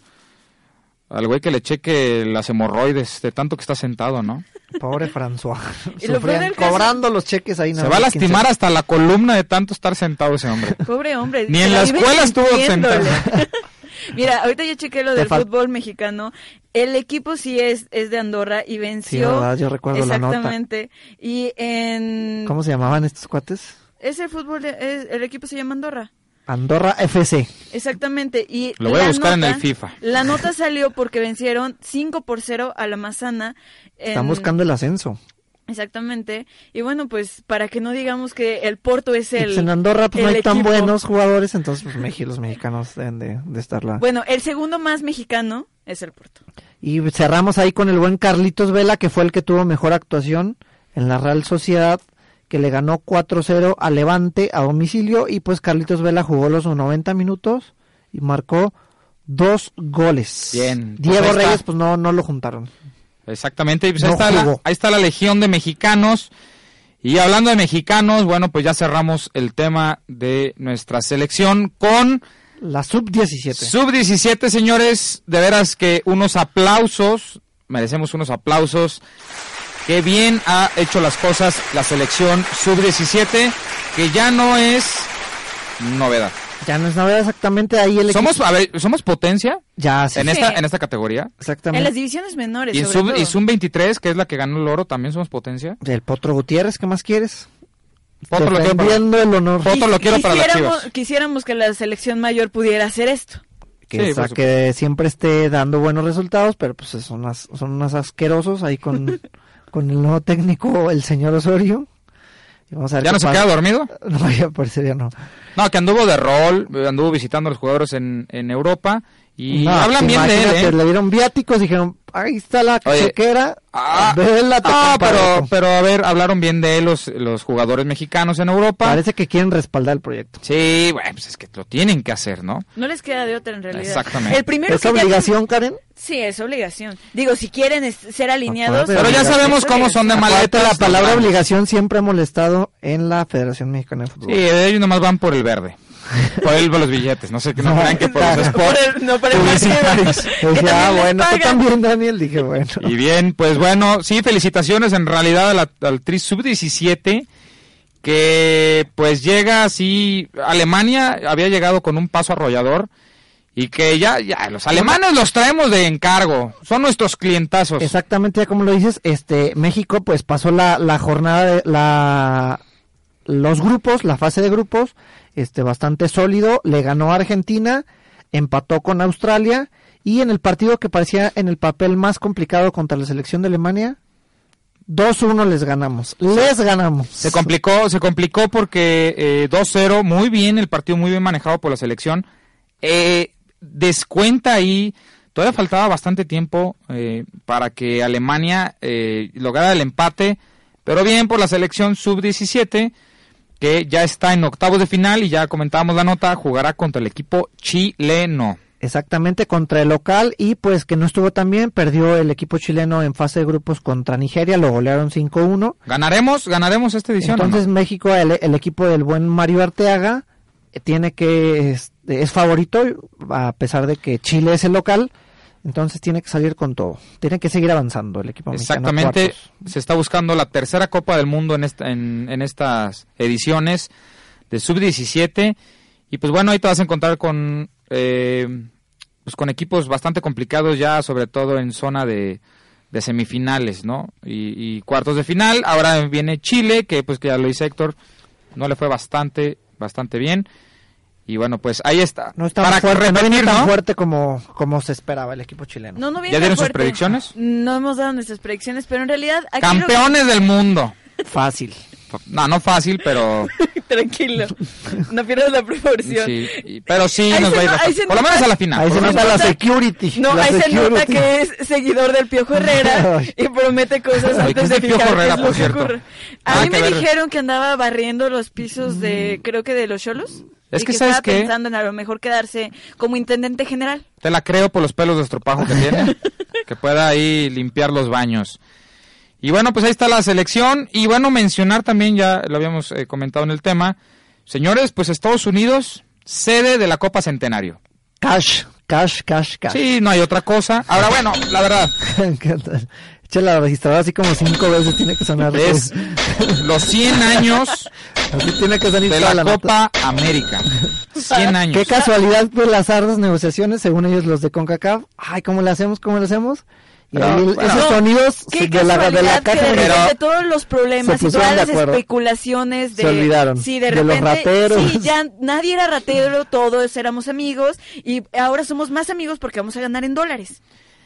al güey que le cheque las hemorroides de tanto que está sentado, ¿no? Pobre François. Y lo Sufrían cobrando los cheques ahí. Se va a lastimar hasta la columna de tanto estar sentado ese hombre. Pobre hombre. Ni en la escuela estuvo sentado. Mira, ahorita yo chequé lo del fútbol mexicano. El equipo sí es, es de Andorra y venció. verdad, yo recuerdo la nota. Exactamente. Y en... ¿Cómo se llamaban estos cuates? Es el fútbol, de- es- el equipo se llama Andorra. Andorra FC. Exactamente. Y Lo voy a la buscar en nota- el FIFA. La nota salió porque vencieron 5 por 0 a la Mazana. Están en- buscando el ascenso. Exactamente. Y bueno, pues para que no digamos que el Porto es Y el. pues en Andorra pues, no el hay tan buenos jugadores, entonces pues Meji- los mexicanos deben de, de estar la... Bueno, el segundo más mexicano es el Porto. Y cerramos ahí con el buen Carlitos Vela, que fue el que tuvo mejor actuación en la Real Sociedad, que le ganó 4-0 a Levante a domicilio. Y pues Carlitos Vela jugó los 90 minutos y marcó dos goles. Bien, Diego. Reyes, pues no, no lo juntaron. Exactamente, y pues No ahí, está la, ahí está la legión de mexicanos. Y hablando de mexicanos, bueno, pues ya cerramos el tema de nuestra selección con La sub-17. sub-17, señores. De veras que unos aplausos, merecemos unos aplausos. Qué bien ha hecho las cosas la selección sub-17, que ya no es novedad. Ya no es nada exactamente ahí el Somos, equipo. a ver, somos potencia Ya, sí. en esta, en esta categoría. En Exactamente. las divisiones menores. Y en sobre sub, todo. y sub 23, que es la que ganó el oro, también somos potencia. El Potro Gutiérrez, ¿qué más quieres? Potro lo quiero para- el honor. Potro lo quiero para las Quisiéramos- Chivas. Quisiéramos que la selección mayor pudiera hacer esto. que, Sí, sa- que siempre esté dando buenos resultados, pero pues son unas, son unos asquerosos ahí con, con el nuevo técnico, el señor Osorio. Y vamos a ver ¿Ya no se pasa. queda dormido? No, ya parecería no. No, que anduvo de rol, anduvo visitando a los jugadores en, en Europa y No, hablan bien de él, ¿eh? Le dieron viáticos, dijeron, ahí está la Oye, chequera, Ah, vela, te no, compadre". pero, pero a ver, hablaron bien de él los, los jugadores mexicanos en Europa. Parece que quieren respaldar el proyecto. Sí, bueno, pues es que lo tienen que hacer, ¿no? No les queda de otra en realidad. Exactamente. El primero ¿Es que ya- obligación, Karen? Sí, es obligación. Digo, si quieren ser alineados. Acuérdate, Pero ya sabemos cómo son de maletas. la palabra obligación siempre ha molestado en la Federación Mexicana de Fútbol. Sí, ellos nomás van por el verde. Por él, por los billetes. No sé, que no crean que por los spots no, por el partido. Dije, ah, bueno, tú también, Daniel. Dije, bueno. Y bien, pues bueno, sí, felicitaciones en realidad a la, al Tri Sub-17, que pues llega así, Alemania había llegado con un paso arrollador y que ya, ya, los alemanes los traemos de encargo, son nuestros clientazos. Exactamente, ya como lo dices, este México pues pasó la, la jornada de la los grupos, la fase de grupos, este bastante sólido, le ganó a Argentina, empató con Australia y en el partido que parecía en el papel más complicado contra la selección de Alemania 2-1 les ganamos. Les ganamos. Se complicó, se complicó porque eh, 2-0, muy bien, el partido muy bien manejado por la selección. Eh, descuenta ahí, todavía faltaba bastante tiempo eh, para que Alemania eh, lograra el empate, pero bien por la selección sub-17, que ya está en octavos de final y ya comentábamos la nota, jugará contra el equipo chileno. Exactamente, contra el local y pues que no estuvo tan bien, perdió el equipo chileno en fase de grupos contra Nigeria, lo golearon 5-1. ¿Ganaremos? ¿Ganaremos esta edición? no? Entonces México, el, el equipo del buen Mario Arteaga, eh, tiene que, este, es favorito, a pesar de que Chile es el local, entonces tiene que salir con todo, tiene que seguir avanzando el equipo Exactamente, se está buscando la tercera Copa del Mundo en, esta, en, en estas ediciones de sub-17 y pues bueno, ahí te vas a encontrar con, eh, pues con equipos bastante complicados ya, sobre todo en zona de, de semifinales, ¿no? Y, y cuartos de final, ahora viene Chile, que pues que ya lo dice Héctor, no le fue bastante, bastante bien. Y bueno, pues ahí está. No está Para fuerte, no viene tan ¿no? fuerte como, como se esperaba el equipo chileno. No, no viene ¿Ya dieron sus predicciones? No hemos dado nuestras predicciones, pero en realidad... aquí Campeones del mundo. Fácil. No, no fácil, pero... lo- Tranquilo, no pierdas la proporción. Sí, pero sí Ahí nos va a ir Por lo menos a la final. Ahí se nota la security. No, la ahí se nota security. que es seguidor del Piojo Herrera y promete cosas Ay, ¿qué antes es de el Piojo fijar qué Herrera, por que cierto? ocurre. A Nada mí que me ver. dijeron que andaba barriendo los pisos de, creo que de los cholos. Es y que, que ¿sabes estaba qué? pensando en a lo mejor quedarse como intendente general. Te la creo por los pelos de estropajo que tiene. que pueda ahí limpiar los baños. Y bueno, pues ahí está la selección. Y bueno, mencionar también, ya lo habíamos eh, comentado en el tema. Señores, pues Estados Unidos, sede de la Copa Centenario. Cash, cash, cash, cash. Sí, no hay otra cosa. Ahora, bueno, la verdad, la registradora así como cinco veces tiene que sonar. es los 100 años Así tiene que de la nota. Copa América. 100 años. Qué casualidad, pues las ardas negociaciones, según ellos los de CONCACAF. Ay, ¿cómo le hacemos? ¿Cómo le hacemos? Y Pero, ahí el- bueno. esos No, sonidos Qué de la, de la casualidad que caja de de- repente todos los problemas y todas de las acuerdo. especulaciones de Se olvidaron sí de de los repente rateros. sí ya nadie era ratero todos éramos amigos y ahora somos más amigos porque vamos a ganar en dólares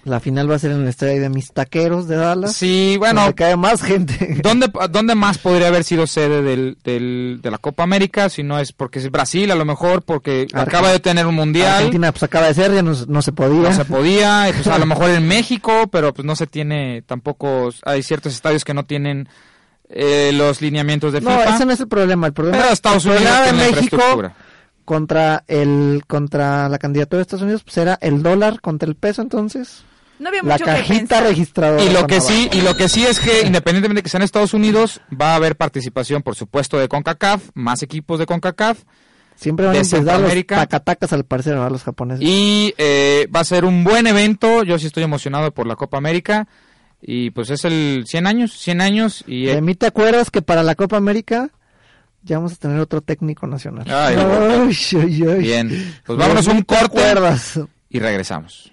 La final va a ser en el estadio de mis taqueros de Dallas. Sí, bueno, donde cae más gente. ¿Dónde, ¿Dónde más podría haber sido sede del, del- de la Copa América? Si no es porque es Brasil, a lo mejor porque acaba de tener un mundial, Argentina pues acaba de ser, ya no, no se podía. no se podía, pues a lo mejor en México, pero pues no se tiene tampoco, hay ciertos estadios que no tienen eh, los lineamientos de No, FIFA. ese no es el problema. El problema, Pero Estados el Unidos problema de tiene la México contra el contra la candidatura de Estados Unidos pues era el dólar contra el peso entonces. No había La mucho que cajita registradora. Y lo que sí, y lo que sí es que independientemente de que sea en Estados Unidos, va a haber participación, por supuesto, de CONCACAF, más equipos de CONCACAF, siempre van a de empezar los tacatacas al parecer ¿verdad? los japoneses. Y eh, va a ser un buen evento. Yo sí estoy emocionado por la Copa América. Y pues es el 100 años, 100 años. Y De eh, mí te acuerdas que para la Copa América ya vamos a tener otro técnico nacional. Ay, Ay, ay, ay. bien, pues vámonos a un ¿Te corte acuerdas? y regresamos.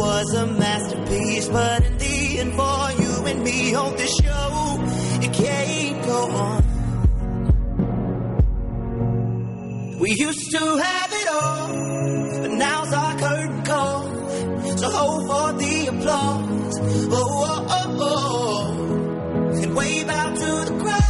was a masterpiece, but in the end, for you and me on this show, it can't go on. We used to have it all, but now's our curtain call. So hold for the applause. Oh, oh, oh, oh. And wave out to the crowd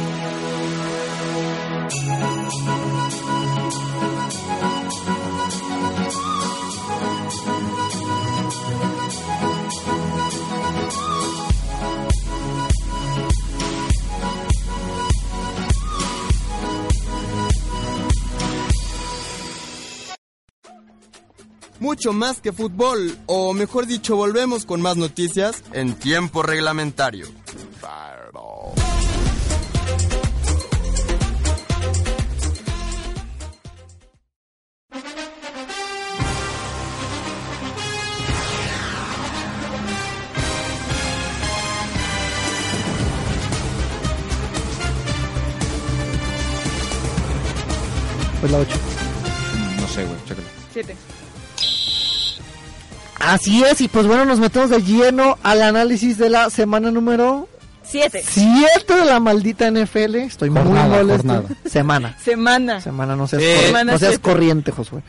Mucho más que fútbol, o mejor dicho, volvemos con más noticias en tiempo reglamentario. Pues la 8. No sé, güey, chécale. Siete. Así es, y pues bueno, nos metemos de lleno al análisis de la semana número Siete. 7 de la maldita NFL. Estoy muy molesto. jornada. Semana. Semana. Semana, no seas, Sí. cor- Semana no seas corriente, Josué.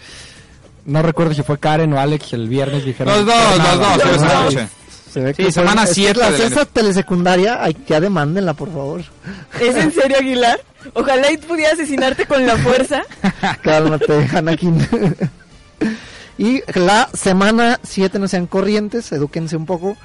No recuerdo si fue Karen o Alex el viernes dijeron. Los dos, los dos, Los dos. noche. Se ve Sí, que semana es que siete La de la esa telesecundaria, ay, ya demándenla, por favor. ¿Es en serio, Aguilar? Ojalá y pudiera asesinarte con la fuerza. Cálmate, Anakin. y la semana 7 no sean corrientes, edúquense un poco.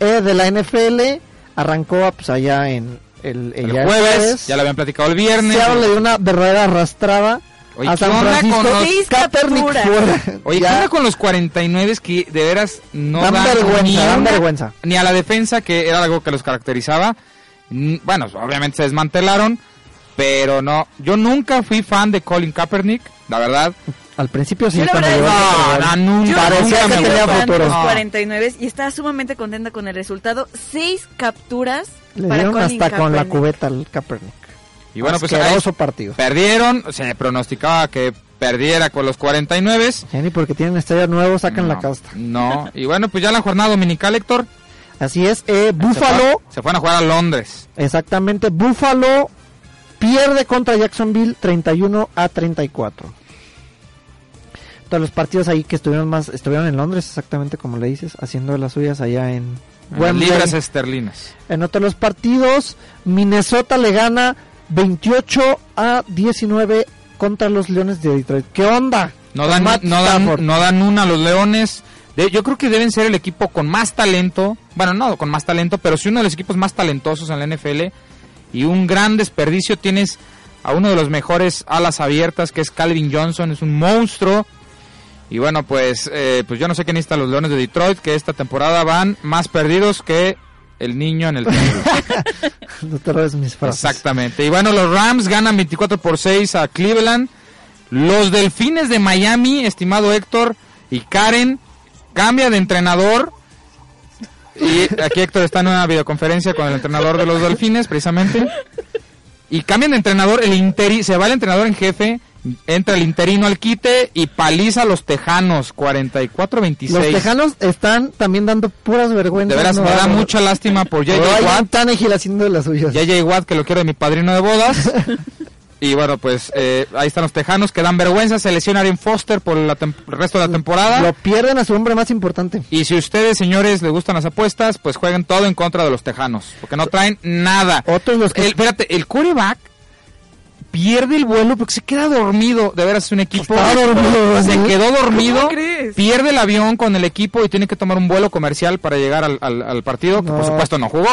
Eh, de la NFL arrancó pues allá en el, El ya jueves, ya lo habían platicado el viernes. Seattle le dio una verdadera arrastrada Oye, a ¿qué San onda Francisco. con los- Kaepernick fuera. Oye, ¿qué onda con los 49 que de veras no Dan dan, vergüenza, ni, dan una- vergüenza. ni a la defensa, que era algo que los caracterizaba? Mm, Bueno, obviamente se desmantelaron, pero no. Yo nunca fui fan de Colin Kaepernick, la verdad. Al principio sí, Yo la verdad No, no, nunca, Yo Parecía que me tenía futuro. los No. 49 y estaba sumamente contenta con el resultado. Seis capturas Le para dieron Colin hasta con la cubeta al Kaepernick. Y bueno, pues ahí Asqueroso partido. perdieron, se pronosticaba que perdiera con los 49. Ya ni porque tienen estadio nuevo sacan la No, casta. No, y bueno, pues ya la jornada dominical, Héctor. Así es, eh, Se, Buffalo, fue- se fueron a jugar a Londres. exactamente, Buffalo pierde contra Jacksonville 31 a 34. Todos los partidos ahí que estuvieron más estuvieron en Londres, exactamente como le dices, haciendo las suyas allá en Wembley. libras esterlinas. En otros los partidos, Minnesota le gana 28 a 19 contra los Leones de Detroit. ¿Qué onda? No dan, no, dan, no dan una a los Leones. De- yo creo que deben ser el equipo con más talento. Bueno, no con más talento, pero sí uno de los equipos más talentosos en la NFL. Y un gran desperdicio. Tienes a uno de los mejores alas abiertas, que es Calvin Johnson. Es un monstruo. Y bueno, pues, eh, pues yo no sé qué necesitan los Leones de Detroit, que esta temporada van más perdidos que el niño en el. No te robes mis frases. Exactamente. Y bueno, los Rams ganan 24 por 6 a Cleveland. Los Delfines de Miami, estimado Héctor y Karen, cambia de entrenador. Y aquí Héctor está en una videoconferencia con el entrenador de los Delfines, precisamente. Y cambian de entrenador, el interi se va el entrenador en jefe, entra el interino al quite y paliza a los Tejanos, 44-26. Los Tejanos están también dando puras vergüenzas. De veras, ¿no? me da mucha lástima por JJ Watt. Haciendo de las suyas. JJ Watt, que lo quiero de mi padrino de bodas. y bueno, pues eh, ahí están los tejanos que dan vergüenza. Se lesiona Aaron Foster por la el resto de la temporada. Lo pierden a su hombre más importante. Y si ustedes, señores, les gustan las apuestas, pues jueguen todo en contra de los tejanos. Porque no traen nada. Otros los que... El, espérate, el quarterback pierde el vuelo porque se queda dormido. De veras, es un equipo. Dormido, Se quedó dormido. ¿Cómo crees? Pierde el avión con el equipo y tiene que tomar un vuelo comercial para llegar al, al- al partido. Que por supuesto no jugó.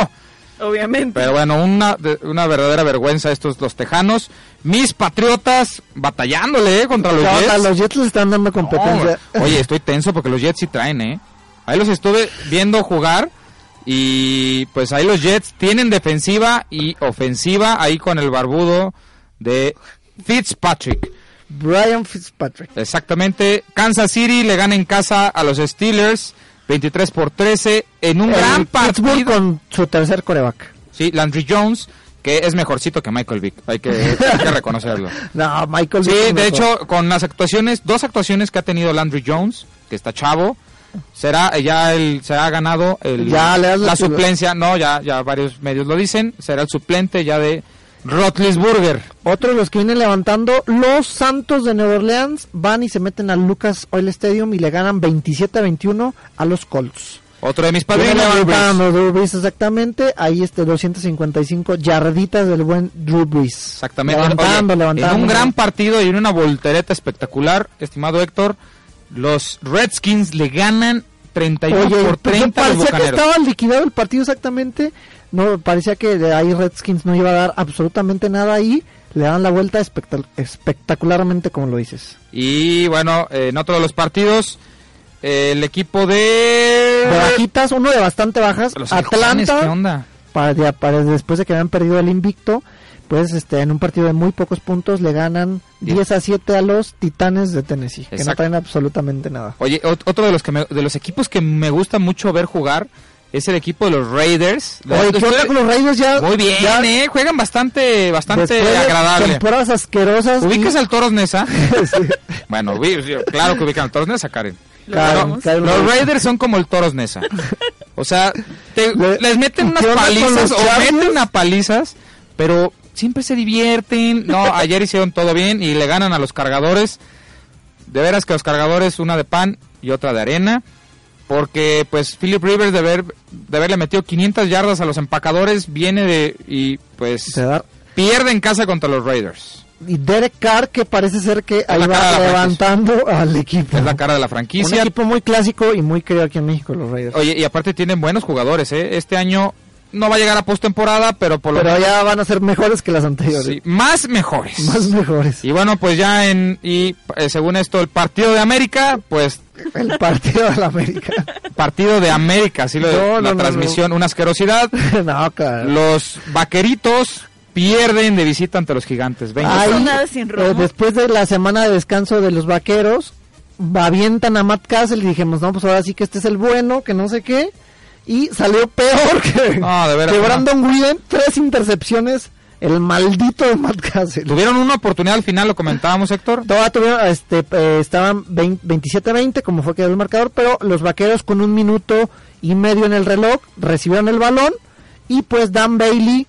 Obviamente. Pero bueno, una, una verdadera vergüenza estos los tejanos. Mis patriotas batallándole eh, contra los. Jets. Los Jets les están dando competencia. No, oye, estoy tenso porque los Jets sí traen, ¿eh? Ahí los estuve viendo jugar y pues ahí los Jets tienen defensiva y ofensiva ahí con el barbudo de Fitzpatrick. Brian Fitzpatrick. Exactamente. Kansas City le gana en casa a los Steelers 23 por 13 en un El gran Pittsburgh partido. con su tercer coreback. Sí, Landry Jones, que es mejorcito que Michael Vick. Hay que, hay que reconocerlo. No, Michael Sí, Vick es de hecho, con las actuaciones, dos actuaciones que ha tenido Landry Jones, que está chavo, será ya el, se ha ganado el, Ya la suplencia, no, ya, ya varios medios lo dicen, será el suplente ya de Rotlisburger. Otros los que vienen levantando, los Santos de Nueva Orleans van y se meten al Lucas Oil Stadium y le ganan 27 a 21 a los Colts. Otro de mis padrinos, Drew Brees. levantando Drew Brees, exactamente. Ahí este 255 yarditas del buen Drew Brees. Exactamente. Levantando, Oye, levantando. En un gran partido y en una voltereta espectacular, estimado Héctor, los Redskins le ganan 31 Oye, por pues, 30 a los parecía que estaba liquidado el partido exactamente. No, parecía que de ahí Redskins no iba a dar absolutamente nada ahí. Le dan la vuelta espectac- espectacularmente, como lo dices. Y bueno, eh, en otro de los partidos, eh, el equipo de... De bajitas, uno de bastante bajas. Los Atlanta, ¿qué onda? para, después de que habían perdido el invicto, pues este en un partido de muy pocos puntos le ganan 10 a 7 a los Titanes de Tennessee, que no traen absolutamente nada. Oye, ot- otro de los que me- de los equipos que me gusta mucho ver jugar es el equipo de los Raiders. Oye, ¿qué onda con los Raiders ya? Muy bien, ya eh, juegan bastante bastante de agradable. Temporadas asquerosas. ¿Ubicas y- al Toros Nesa? Bueno, claro que ubican al Toros Nesa, Karen. Karen, Pero Karen los. Raiders son como el Toros Nesa. O sea, te- Le- les meten unas ¿qué onda con palizas o meten unas palizas, pero siempre se divierten. No, ayer hicieron todo bien y le ganan a los cargadores. De veras que los cargadores, una de pan y otra de arena. Porque pues Philip Rivers de, haber, de haberle metido 500 yardas a los empacadores viene de... y pues Se da- pierde en casa contra los Raiders. y Derek Carr que parece ser que ahí va levantando al equipo. Es la cara de la Un franquicia. equipo muy clásico y muy querido aquí en México, los Raiders. Oye, y aparte tienen buenos jugadores, ¿eh? Este año no va a llegar a postemporada, pero por lo Pero menos ya van a ser mejores que las anteriores. sí, más mejores. Más mejores. Y bueno, pues ya en y eh, según esto el partido de América, pues El partido de la América. partido de América, así lo No, la no, no, transmisión, una asquerosidad. no, claro. Los vaqueritos pierden de visita ante los gigantes. 20. Ahí, pasó nada sin eh, después de la semana de descanso de los vaqueros, avientan a Matt Castle y dijimos, no, pues ahora sí que este es el bueno, que no sé qué. Y salió peor que, No, de veras, que no. Brandon Whedon, tres intercepciones, el maldito de Matt Castle. Tuvieron una oportunidad al final, lo comentábamos, Héctor. Todavía tuvieron, este, eh, estaban 20 27-20, como fue que el marcador, pero los vaqueros con un minuto y medio en el reloj recibieron el balón y pues Dan Bailey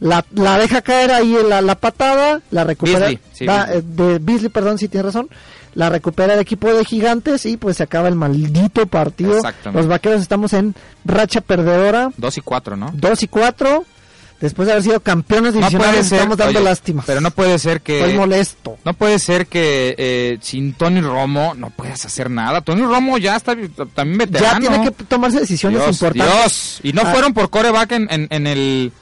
la, la deja caer ahí la, la patada, la recupera. Beasley, sí, da- Beasley. eh, de Beasley, perdón, si tiene razón. La recupera el equipo de gigantes y pues se acaba el maldito partido. Los vaqueros estamos en racha perdedora, 2 y 4, ¿no? 2 y 4. Después de haber sido campeones No divisionales, puede ser, estamos dando oye, lástimas. pero no puede ser que Estoy molesto. No puede ser que eh, sin Tony Romo no puedas hacer nada. Tony Romo ya está también veterano. Ya tiene que tomarse decisiones Dios, importantes. Dios. Y no Ah. fueron por coreback en, en, en el...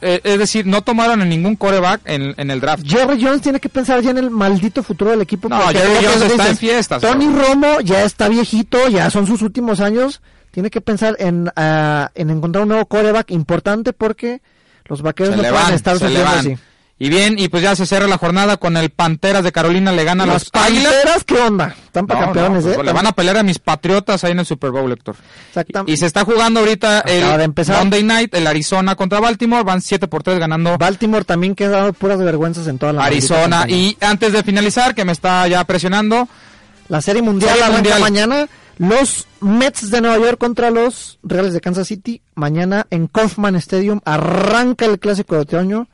eh, es decir, no tomaron a ningún coreback en, en el draft. Jerry Jones tiene que pensar ya en el maldito futuro del equipo. No, Jerry Jones está dices, en fiestas, Tony bro. Romo ya está viejito, ya son sus últimos años. Tiene que pensar en, ah, en encontrar un nuevo coreback importante porque los vaqueros Se no pueden estar se así. Y bien, y pues ya se cierra la jornada con el Panteras de Carolina, le gana a Los los Águilas. Panteras, ¿qué onda? Están para No, campeones, no, ¿eh? pues le van a pelear a mis Patriotas ahí en el Super Bowl, Héctor. Exactamente. Y se está jugando ahorita Acaba el empezar. Monday Night, el Arizona contra Baltimore, van 7 por 3 ganando Baltimore también que ha dado puras vergüenzas en toda la Arizona. Y antes de finalizar, que me está ya presionando, La serie mundial Serie arranca mundial. mañana. Los Mets de Nueva York contra los Reales de Kansas City. Mañana en Kaufman Stadium arranca el clásico de otoño.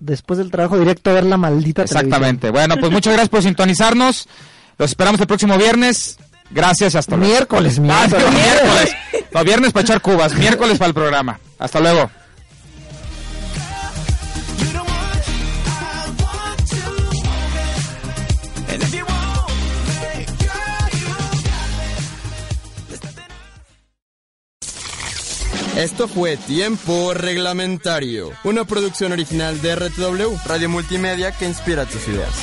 Después del trabajo directo a ver la maldita exactamente. Bueno, pues muchas gracias por sintonizarnos. Los esperamos el próximo viernes. Gracias, hasta luego. Miércoles, miércoles. miércoles. No, viernes para echar cubas, miércoles para el programa. Hasta luego. Esto fue Tiempo Reglamentario, una producción original de RTW, Radio Multimedia que inspira tus ideas.